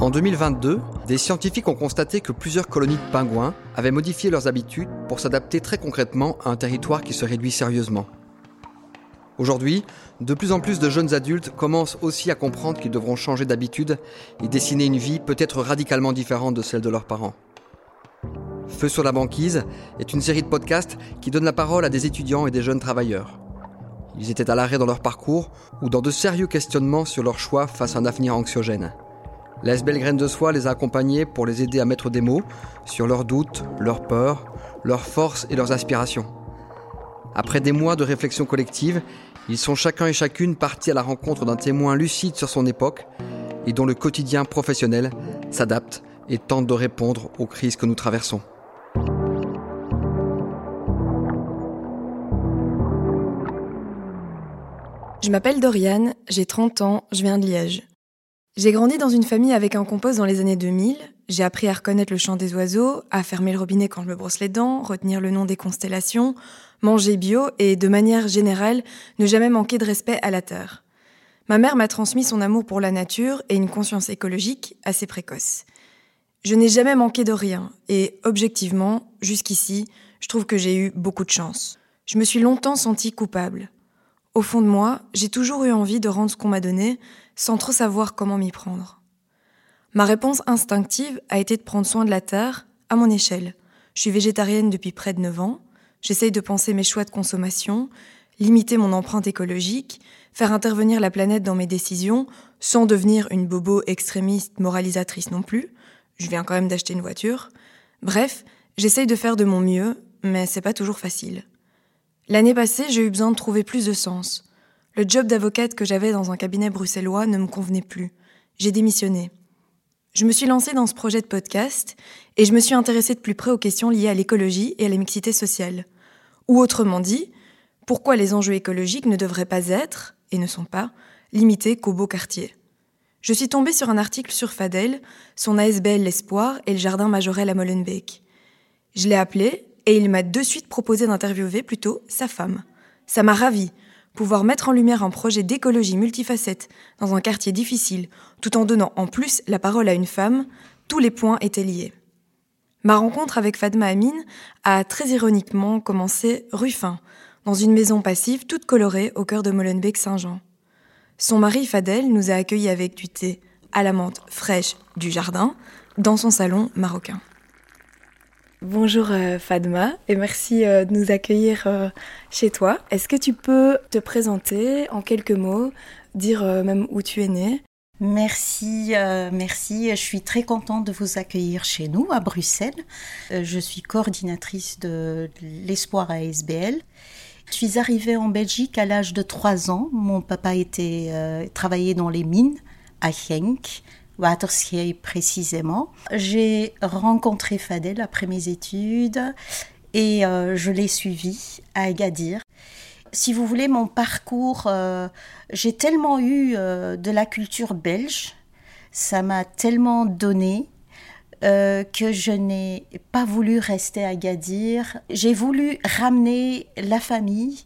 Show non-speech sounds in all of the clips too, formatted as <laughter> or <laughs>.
En 2022, des scientifiques ont constaté que plusieurs colonies de pingouins avaient modifié leurs habitudes pour s'adapter très concrètement à un territoire qui se réduit sérieusement. Aujourd'hui, de plus en plus de jeunes adultes commencent aussi à comprendre qu'ils devront changer d'habitude et dessiner une vie peut-être radicalement différente de celle de leurs parents. Feu sur la banquise est une série de podcasts qui donne la parole à des étudiants et des jeunes travailleurs. Ils étaient à l'arrêt dans leur parcours ou dans de sérieux questionnements sur leur choix face à un avenir anxiogène. La SBL Graine de Soie les a accompagnés pour les aider à mettre des mots sur leurs doutes, leurs peurs, leurs forces et leurs aspirations. Après des mois de réflexion collective, ils sont chacun et chacune partis à la rencontre d'un témoin lucide sur son époque et dont le quotidien professionnel s'adapte et tente de répondre aux crises que nous traversons. Je m'appelle Doriane, j'ai 30 ans, je viens de Liège. J'ai grandi dans une famille avec un compost dans les années 2000. J'ai appris à reconnaître le chant des oiseaux, à fermer le robinet quand je me brosse les dents, retenir le nom des constellations, manger bio et, de manière générale, ne jamais manquer de respect à la terre. Ma mère m'a transmis son amour pour la nature et une conscience écologique assez précoce. Je n'ai jamais manqué de rien et, objectivement, jusqu'ici, je trouve que j'ai eu beaucoup de chance. Je me suis longtemps sentie coupable. Au fond de moi, j'ai toujours eu envie de rendre ce qu'on m'a donné, sans trop savoir comment m'y prendre. Ma réponse instinctive a été de prendre soin de la terre à mon échelle. Je suis végétarienne depuis près de 9 ans. J'essaye de penser mes choix de consommation, limiter mon empreinte écologique, faire intervenir la planète dans mes décisions, sans devenir une bobo extrémiste moralisatrice non plus. Je viens quand même d'acheter une voiture. Bref, j'essaye de faire de mon mieux, mais c'est pas toujours facile. L'année passée, j'ai eu besoin de trouver plus de sens. Le job d'avocate que j'avais dans un cabinet bruxellois ne me convenait plus. J'ai démissionné. Je me suis lancée dans ce projet de podcast et je me suis intéressée de plus près aux questions liées à l'écologie et à la mixité sociale. Ou autrement dit, pourquoi les enjeux écologiques ne devraient pas être, et ne sont pas, limités qu'aux beaux quartiers. Je suis tombée sur un article sur Fadel, son ASBL L'Espoir et le jardin majorel à Molenbeek. Je l'ai appelé et il m'a de suite proposé d'interviewer plutôt sa femme. Ça m'a ravie pouvoir mettre en lumière un projet d'écologie multifacette dans un quartier difficile, tout en donnant en plus la parole à une femme, tous les points étaient liés. Ma rencontre avec Fadma Amin a très ironiquement commencé rue Fin, dans une maison passive toute colorée au cœur de Molenbeek-Saint-Jean. Son mari Fadel nous a accueillis avec du thé à la menthe fraîche du jardin dans son salon marocain. Bonjour euh, Fadma et merci euh, de nous accueillir euh, chez toi. Est-ce que tu peux te présenter en quelques mots, dire même où tu es née? Merci, merci. Je suis très contente de vous accueillir chez nous à Bruxelles. je suis coordinatrice de l'Espoir ASBL. Je suis arrivée en Belgique à l'âge de 3 ans. Mon papa était travaillait dans les mines à Genk Waterschei précisément. J'ai rencontré Fadel après mes études et euh, je l'ai suivi à Agadir. Si vous voulez, mon parcours, euh, j'ai tellement eu euh, de la culture belge, ça m'a tellement donné que je n'ai pas voulu rester à Agadir. J'ai voulu ramener la famille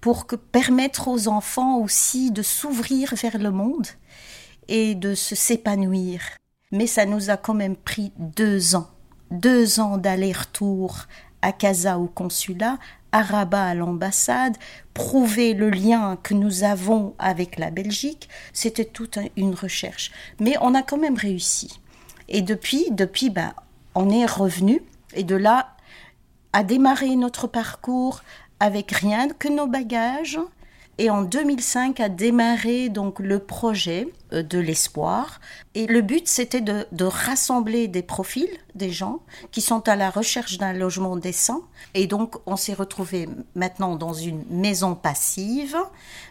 pour que, permettre aux enfants aussi de s'ouvrir vers le monde et de se s'épanouir. Mais ça nous a quand même pris deux ans. Deux ans d'aller-retour à Casa au consulat, à Rabat à l'ambassade, prouver le lien que nous avons avec la Belgique, c'était toute une recherche. Mais on a quand même réussi. Et depuis, depuis, ben, on est revenu. Et de là, à démarrer notre parcours avec rien que nos bagages, et en 2005 a démarré donc le projet euh, de l'espoir. Et le but, c'était de, rassembler des profils, des gens qui sont à la recherche d'un logement décent. Et donc, on s'est retrouvé maintenant dans une maison passive.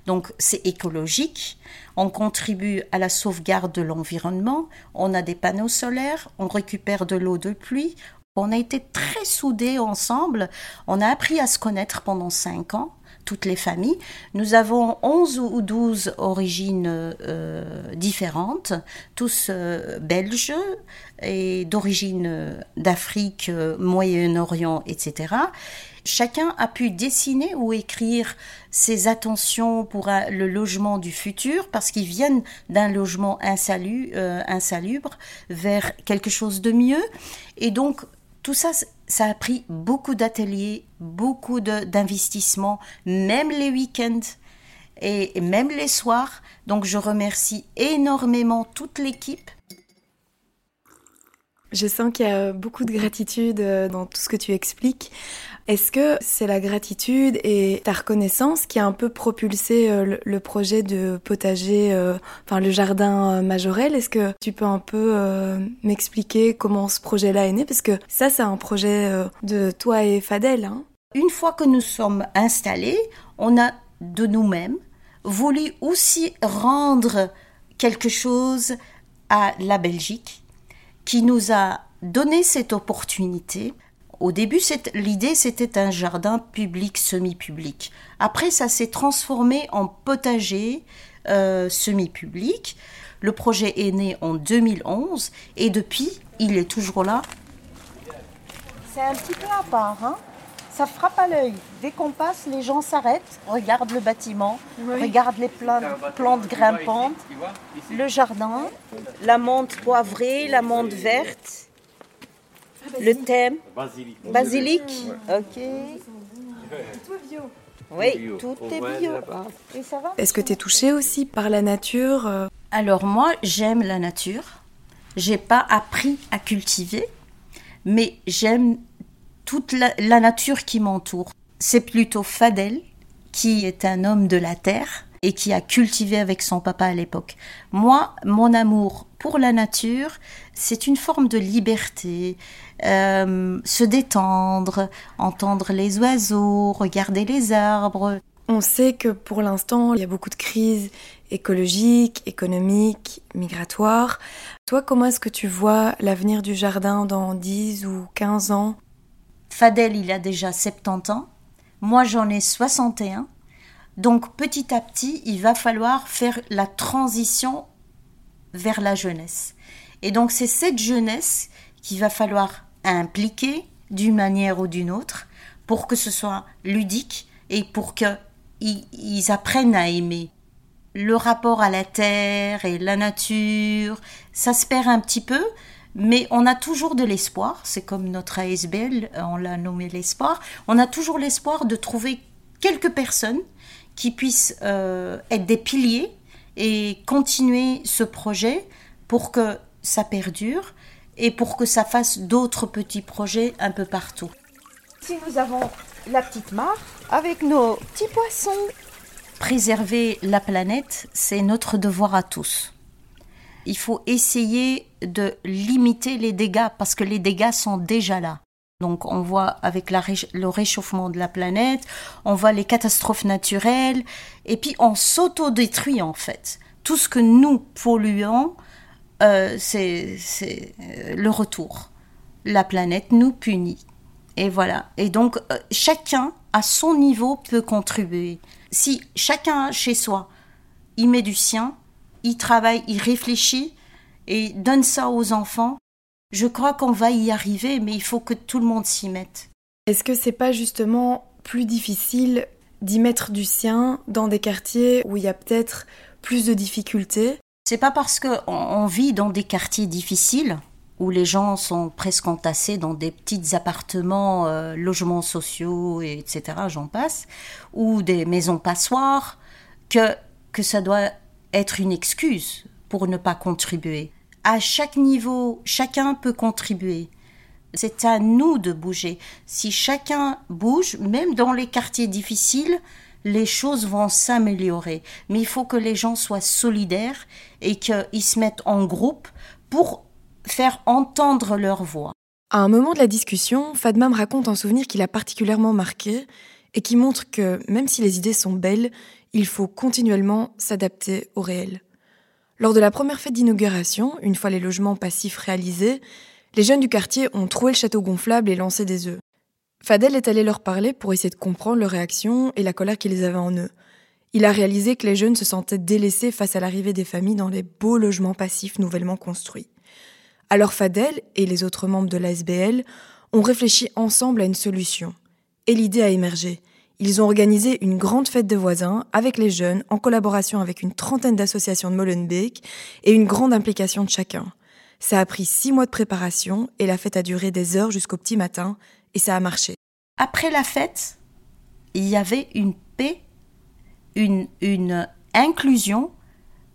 Donc, c'est écologique. On contribue à la sauvegarde de l'environnement. On a des panneaux solaires. On récupère de l'eau de pluie. On a été très soudés ensemble. On a appris à se connaître pendant cinq ans toutes les familles. Nous avons 11 ou 12 origines euh, différentes, tous euh, belges et d'origine d'Afrique, Moyen-Orient, etc. Chacun a pu dessiner ou écrire ses attentions pour le logement du futur parce qu'ils viennent d'un logement insalubre vers quelque chose de mieux. Et donc, tout ça, ça a pris beaucoup d'ateliers, beaucoup d'investissements, même les week-ends et même les soirs. Donc je remercie énormément toute l'équipe. Je sens qu'il y a beaucoup de gratitude euh, dans tout ce que tu expliques. Est-ce que c'est la gratitude et ta reconnaissance qui a un peu propulsé euh, le projet de potager, euh, enfin le jardin euh, majorel? Est-ce que tu peux un peu m'expliquer comment ce projet-là est né? Parce que ça, c'est un projet de toi et Fadel. Hein. Une fois que nous sommes installés, on a de nous-mêmes voulu aussi rendre quelque chose à la Belgique qui nous a donné cette opportunité au début, l'idée, c'était un jardin public, semi-public. Après, ça s'est transformé en potager euh, semi-public. Le projet est né en 2011 et depuis, il est toujours là. C'est un petit peu à part, hein ça frappe à l'œil. Dès qu'on passe, les gens s'arrêtent, regardent le bâtiment, regardent les plantes grimpantes, le jardin, la menthe poivrée, la menthe verte. Le thème Basilic. Basilic Ok. Tout est bio. Oui, tout est bio. Et ça va Est-ce que tu es touchée aussi par la nature euh Alors moi, j'aime la nature. J'ai pas appris à cultiver, mais j'aime toute la, la nature qui m'entoure. C'est plutôt Fadel, qui est un homme de la terre et qui a cultivé avec son papa à l'époque. Moi, mon amour pour la nature, c'est une forme de liberté, euh, se détendre, entendre les oiseaux, regarder les arbres. On sait que pour l'instant, il y a beaucoup de crises écologiques, économiques, migratoires. Toi, comment est-ce que tu vois l'avenir du jardin dans 10 ou 15 ans? Fadel, il a déjà 70 ans. Moi, j'en ai 61. Donc petit à petit, il va falloir faire la transition vers la jeunesse. Et donc c'est cette jeunesse qu'il va falloir impliquer d'une manière ou d'une autre pour que ce soit ludique et pour qu'ils apprennent à aimer. Le rapport à la terre et la nature, ça se perd un petit peu, mais on a toujours de l'espoir. C'est comme notre ASBL, on l'a nommé l'espoir. On a toujours l'espoir de trouver quelques personnes qui puissent euh, être des piliers et continuer ce projet pour que ça perdure et pour que ça fasse d'autres petits projets un peu partout. Si nous avons la petite mare avec nos petits poissons. Préserver la planète, c'est notre devoir à tous. Il faut essayer de limiter les dégâts parce que les dégâts sont déjà là. Donc on voit avec le réchauffement de la planète, on voit les catastrophes naturelles, et puis on s'auto-détruit en fait. Tout ce que nous polluons, euh, c'est euh, le retour. La planète nous punit. Et voilà. Et donc euh, chacun à son niveau peut contribuer. Si chacun chez soi, il met du sien, il travaille, il réfléchit et donne ça aux enfants, je crois qu'on va y arriver, mais il faut que tout le monde s'y mette. Est-ce que c'est pas justement plus difficile d'y mettre du sien dans des quartiers où il y a peut-être plus de difficultés? C'est pas parce qu'on vit dans des quartiers difficiles où les gens sont presque entassés dans des petits appartements, euh, logements sociaux, etc., j'en passe, ou des maisons passoires, que, que ça doit être une excuse pour ne pas contribuer à chaque niveau, chacun peut contribuer. C'est à nous de bouger. Si chacun bouge, même dans les quartiers difficiles, les choses vont s'améliorer. Mais il faut que les gens soient solidaires et qu'ils se mettent en groupe pour faire entendre leur voix. À un moment de la discussion, Fadma me raconte un souvenir qui l'a particulièrement marqué et qui montre que même si les idées sont belles, il faut continuellement s'adapter au réel. Lors de la première fête d'inauguration, une fois les logements passifs réalisés, les jeunes du quartier ont troué le château gonflable et lancé des œufs. Fadel est allé leur parler pour essayer de comprendre leur réaction et la colère qu'ils avaient en eux. Il a réalisé que les jeunes se sentaient délaissés face à l'arrivée des familles dans les beaux logements passifs nouvellement construits. Alors Fadel et les autres membres de l'ASBL ont réfléchi ensemble à une solution. Et l'idée a émergé. Ils ont organisé une grande fête de voisins avec les jeunes en collaboration avec une trentaine d'associations de Molenbeek et une grande implication de chacun. Ça a pris six mois de préparation et la fête a duré des heures jusqu'au petit matin et ça a marché. Après la fête, il y avait une paix, une, une inclusion.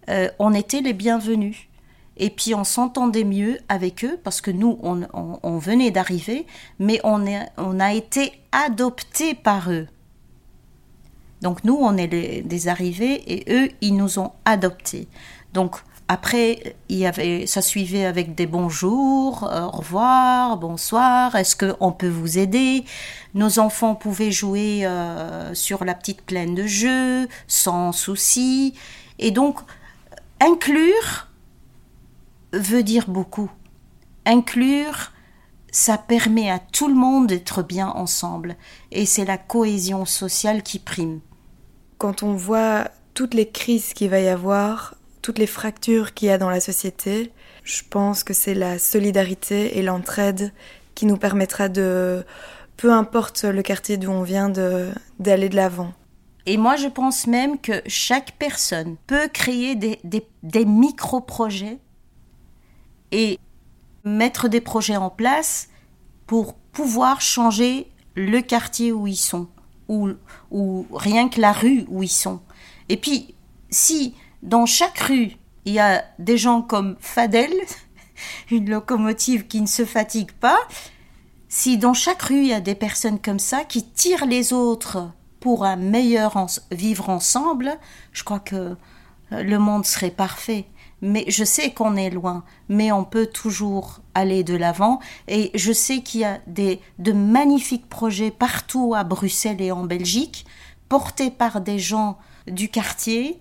Euh, on était les bienvenus. Et puis on s'entendait mieux avec eux parce que nous, on, on, on venait d'arriver, mais on, est, on a été adoptés par eux. Donc nous, on est des arrivés et eux, ils nous ont adoptés. Donc après, il y avait, ça suivait avec des bonjours, au revoir, bonsoir, est-ce qu'on peut vous aider? Nos enfants pouvaient jouer euh, sur la petite plaine de jeu, sans souci. Et donc, inclure veut dire beaucoup. Inclure, ça permet à tout le monde d'être bien ensemble. Et c'est la cohésion sociale qui prime. Quand on voit toutes les crises qu'il va y avoir, toutes les fractures qu'il y a dans la société, je pense que c'est la solidarité et l'entraide qui nous permettra de, peu importe le quartier d'où on vient, d'aller de l'avant. Et moi, je pense même que chaque personne peut créer des, des, micro-projets et mettre des projets en place pour pouvoir changer le quartier où ils sont, ou, rien que la rue où ils sont. Et puis, si dans chaque rue, il y a des gens comme Fadel, <laughs> une locomotive qui ne se fatigue pas. Si dans chaque rue, il y a des personnes comme ça qui tirent les autres pour un meilleur vivre ensemble, je crois que le monde serait parfait. Mais je sais qu'on est loin, mais on peut toujours aller de l'avant. Et je sais qu'il y a des, de magnifiques projets partout à Bruxelles et en Belgique, portés par des gens du quartier,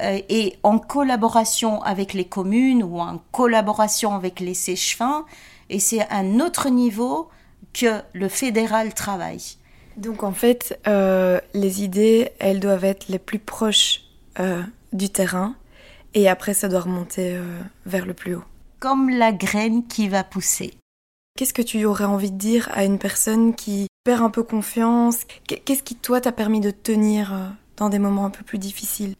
euh, et en collaboration avec les communes ou en collaboration avec les sèche-fins. Et c'est un autre niveau que le fédéral travaille. Donc en fait, euh, les idées, elles doivent être les plus proches euh, du terrain et après ça doit remonter euh, vers le plus haut. Comme la graine qui va pousser. Qu'est-ce que tu aurais envie de dire à une personne qui perd un peu confiance? Qu'est-ce qui toi t'a permis de tenir euh, dans des moments un peu plus difficiles?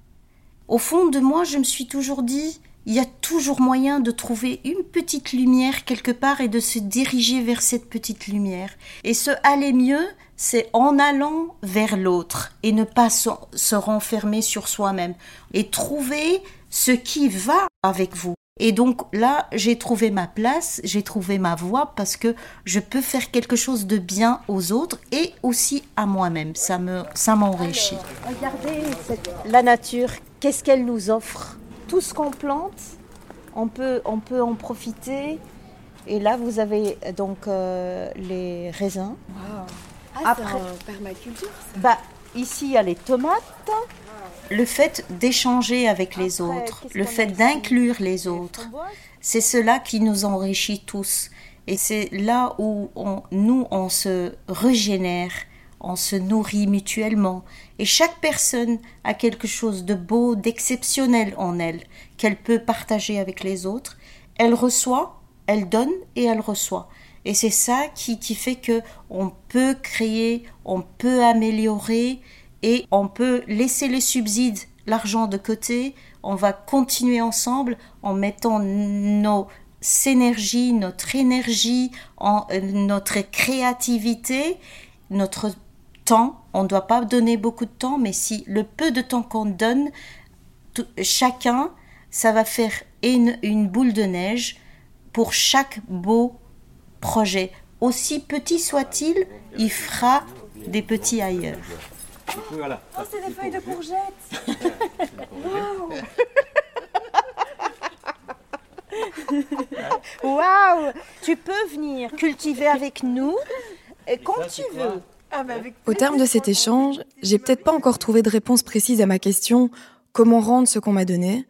Au fond de moi, je me suis toujours dit, il y a toujours moyen de trouver une petite lumière quelque part et de se diriger vers cette petite lumière. Et se aller mieux, c'est en allant vers l'autre et ne pas se, se renfermer sur soi-même et trouver ce qui va avec vous. Et donc là, j'ai trouvé ma place, j'ai trouvé ma voie parce que je peux faire quelque chose de bien aux autres et aussi à moi-même. Ça me, ça m'enrichit. Regardez cette, la nature, qu'est-ce qu'elle nous offre? Tout ce qu'on plante, on peut, on peut en profiter. Et là, vous avez donc euh, les raisins. Wow. Ah, Après, permaculture. Ça. Bah, ici, il y a les tomates le fait d'échanger avec les autres, le fait d'inclure les autres, c'est cela qui nous enrichit tous. Et c'est là où on, nous, on se régénère, on se nourrit mutuellement. Et chaque personne a quelque chose de beau, d'exceptionnel en elle, qu'elle peut partager avec les autres. Elle reçoit, elle donne et elle reçoit. Et c'est ça qui, qui fait que on peut créer, on peut améliorer et on peut laisser les subsides, l'argent de côté, on va continuer ensemble en mettant nos énergies, notre énergie, euh, notre créativité, notre temps. On ne doit pas donner beaucoup de temps, mais si le peu de temps qu'on donne, chacun, ça va faire une, une boule de neige pour chaque beau projet. Aussi petit soit-il, il fera des petits ailleurs. Voilà. Oh, c'est des feuilles de courgettes. <laughs> Waouh wow. Tu peux venir cultiver avec nous quand tu veux. Ah, bah Au terme de cet échange, j'ai peut-être pas encore trouvé de réponse précise à ma question comment rendre ce qu'on m'a donné,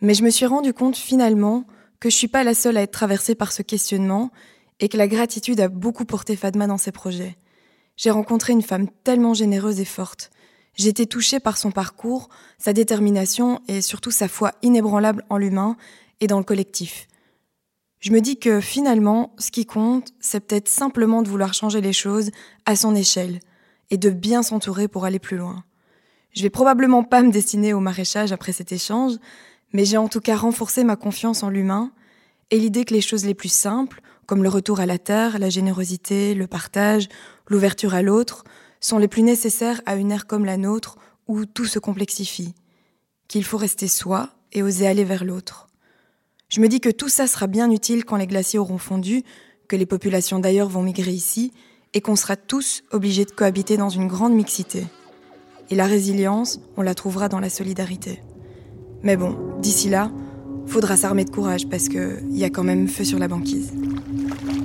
mais je me suis rendu compte finalement que je suis pas la seule à être traversée par ce questionnement et que la gratitude a beaucoup porté Fadma dans ses projets. J'ai rencontré une femme tellement généreuse et forte. J'ai été touchée par son parcours, sa détermination et surtout sa foi inébranlable en l'humain et dans le collectif. Je me dis que finalement, ce qui compte, c'est peut-être simplement de vouloir changer les choses à son échelle et de bien s'entourer pour aller plus loin. Je vais probablement pas me destiner au maraîchage après cet échange, mais j'ai en tout cas renforcé ma confiance en l'humain et l'idée que les choses les plus simples, comme le retour à la terre, la générosité, le partage, l'ouverture à l'autre, sont les plus nécessaires à une ère comme la nôtre où tout se complexifie, qu'il faut rester soi et oser aller vers l'autre. Je me dis que tout ça sera bien utile quand les glaciers auront fondu, que les populations d'ailleurs vont migrer ici, et qu'on sera tous obligés de cohabiter dans une grande mixité. Et la résilience, on la trouvera dans la solidarité. Mais bon, d'ici là, faudra s'armer de courage parce qu'il y a quand même feu sur la banquise.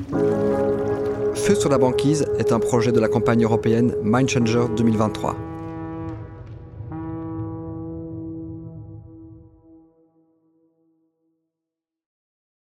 Feu sur la banquise est un projet de la campagne européenne Mindchanger 2023.